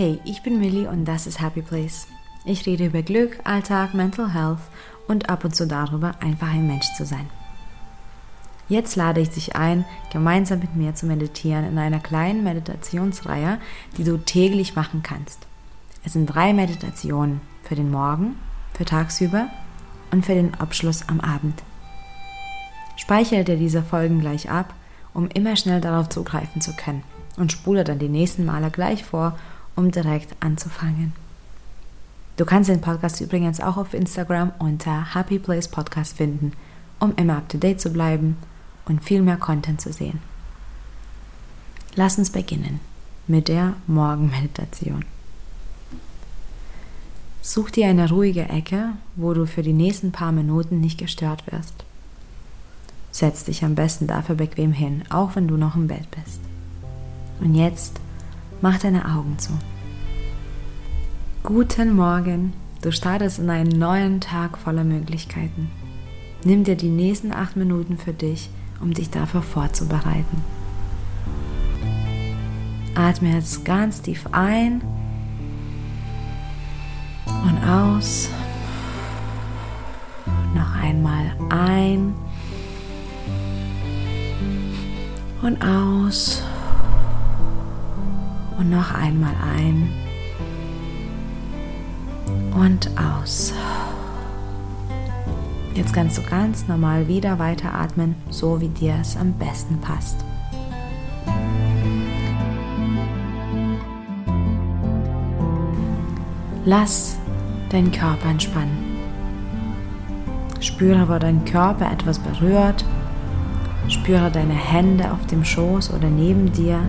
Hey, ich bin Millie und das ist Happy Place. Ich rede über Glück, Alltag, Mental Health und ab und zu darüber, einfach ein Mensch zu sein. Jetzt lade ich dich ein, gemeinsam mit mir zu meditieren in einer kleinen Meditationsreihe, die du täglich machen kannst. Es sind drei Meditationen für den Morgen, für tagsüber und für den Abschluss am Abend. Speichere dir diese Folgen gleich ab, um immer schnell darauf zugreifen zu können und spule dann die nächsten Male gleich vor, um direkt anzufangen. Du kannst den Podcast übrigens auch auf Instagram unter Happy Place Podcast finden, um immer up to date zu bleiben und viel mehr Content zu sehen. Lass uns beginnen mit der Morgenmeditation. Such dir eine ruhige Ecke, wo du für die nächsten paar Minuten nicht gestört wirst. Setz dich am besten dafür bequem hin, auch wenn du noch im Bett bist. Und jetzt Mach deine Augen zu. Guten Morgen. Du startest in einen neuen Tag voller Möglichkeiten. Nimm dir die nächsten acht Minuten für dich, um dich dafür vorzubereiten. Atme jetzt ganz tief ein und aus. Noch einmal ein und aus und noch einmal ein und aus. Jetzt kannst du ganz normal wieder weiteratmen, so wie dir es am besten passt. Lass deinen Körper entspannen. Spüre, wo dein Körper etwas berührt. Spüre deine Hände auf dem Schoß oder neben dir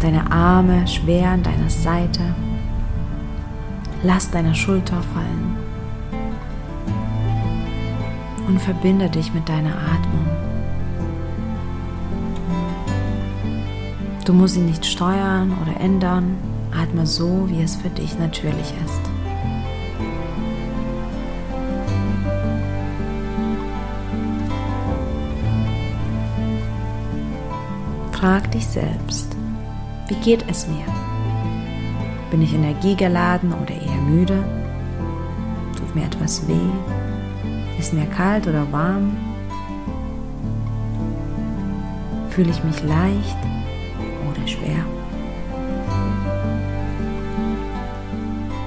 deine Arme schwer an deiner Seite. Lass deine Schulter fallen und verbinde dich mit deiner Atmung. Du musst sie nicht steuern oder ändern. Atme so, wie es für dich natürlich ist. Frag dich selbst, wie geht es mir? Bin ich energiegeladen oder eher müde? Tut mir etwas weh? Ist mir kalt oder warm? Fühle ich mich leicht oder schwer?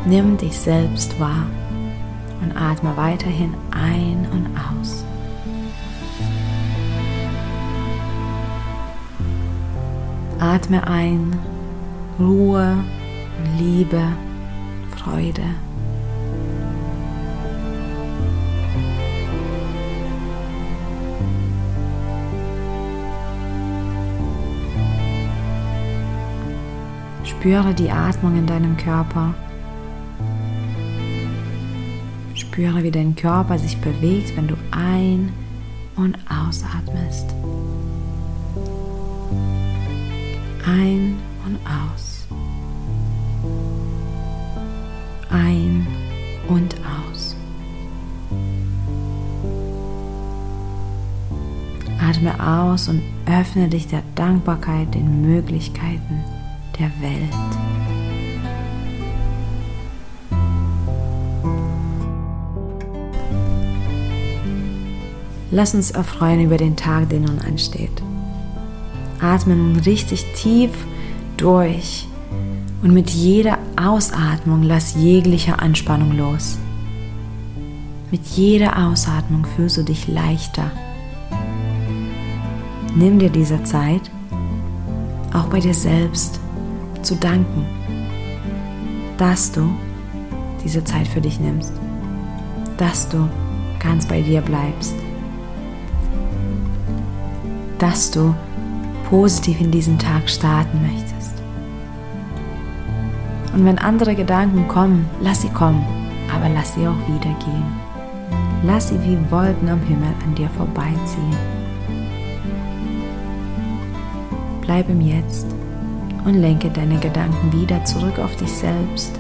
Nimm dich selbst wahr und atme weiterhin ein und aus. Atme ein Ruhe, Liebe, Freude. Spüre die Atmung in deinem Körper. Spüre, wie dein Körper sich bewegt, wenn du ein- und ausatmest. Ein und aus. Ein und aus. Atme aus und öffne dich der Dankbarkeit, den Möglichkeiten der Welt. Lass uns erfreuen über den Tag, der nun ansteht. Atme nun richtig tief durch und mit jeder Ausatmung lass jegliche Anspannung los. Mit jeder Ausatmung fühlst du dich leichter. Nimm dir diese Zeit, auch bei dir selbst zu danken, dass du diese Zeit für dich nimmst, dass du ganz bei dir bleibst, dass du positiv in diesen Tag starten möchtest. Und wenn andere Gedanken kommen, lass sie kommen, aber lass sie auch wieder gehen. Lass sie wie Wolken am Himmel an dir vorbeiziehen. Bleib im Jetzt und lenke deine Gedanken wieder zurück auf dich selbst,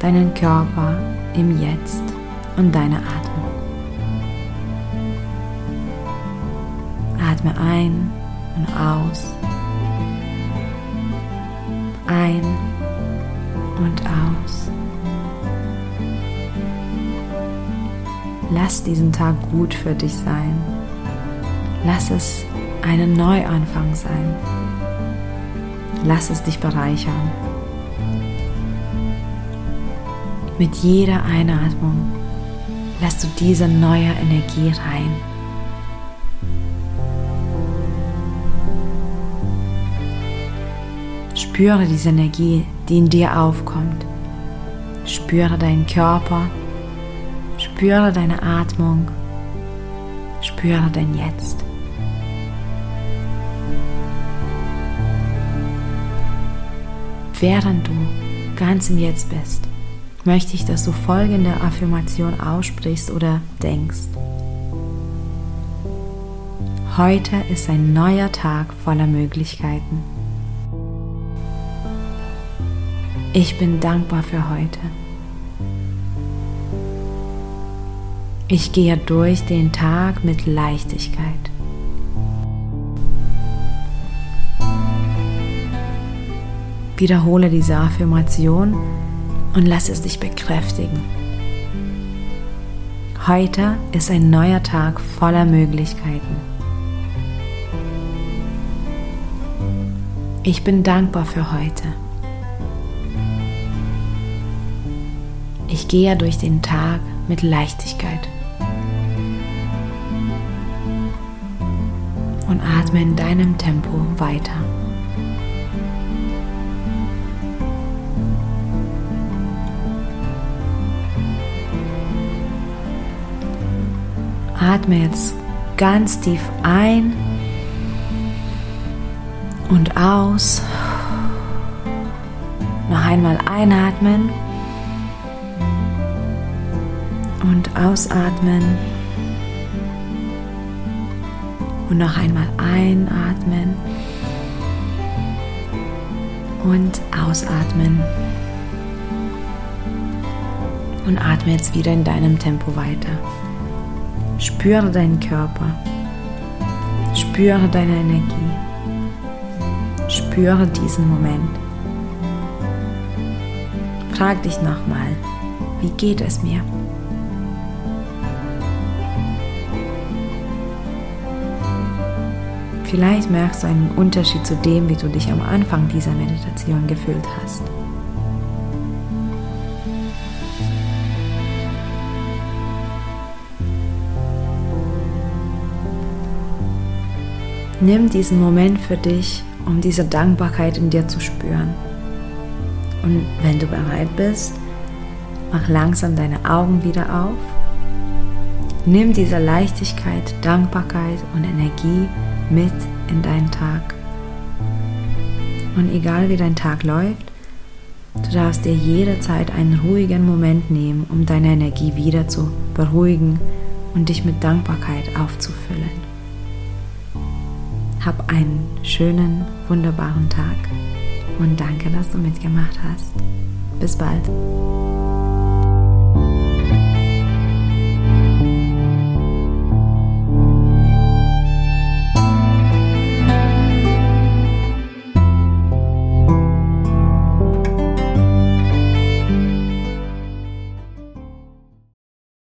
deinen Körper im Jetzt und deine Atmung. Atme ein und aus. Ein und aus. Lass diesen Tag gut für dich sein. Lass es einen Neuanfang sein. Lass es dich bereichern. Mit jeder Einatmung lässt du diese neue Energie rein. Spüre diese Energie, die in dir aufkommt. Spüre deinen Körper. Spüre deine Atmung. Spüre dein Jetzt. Während du ganz im Jetzt bist, möchte ich, dass du folgende Affirmation aussprichst oder denkst. Heute ist ein neuer Tag voller Möglichkeiten. Ich bin dankbar für heute. Ich gehe durch den Tag mit Leichtigkeit. Wiederhole diese Affirmation und lass es dich bekräftigen. Heute ist ein neuer Tag voller Möglichkeiten. Ich bin dankbar für heute. Ich gehe durch den Tag mit Leichtigkeit. Und atme in deinem Tempo weiter. Atme jetzt ganz tief ein und aus. Noch einmal einatmen und ausatmen. Und noch einmal einatmen und ausatmen. Und atme jetzt wieder in deinem Tempo weiter. Spüre deinen Körper. Spüre deine Energie. Spüre diesen Moment. Frag dich nochmal, wie geht es mir? Vielleicht merkst du einen Unterschied zu dem, wie du dich am Anfang dieser Meditation gefühlt hast. Nimm diesen Moment für dich, um diese Dankbarkeit in dir zu spüren. Und wenn du bereit bist, mach langsam deine Augen wieder auf. Nimm diese Leichtigkeit, Dankbarkeit und Energie mit in deinen Tag. Und egal wie dein Tag läuft, du darfst dir jederzeit einen ruhigen Moment nehmen, um deine Energie wieder zu beruhigen und dich mit Dankbarkeit aufzufüllen. Hab einen schönen, wunderbaren Tag und danke, dass du mitgemacht hast. Bis bald.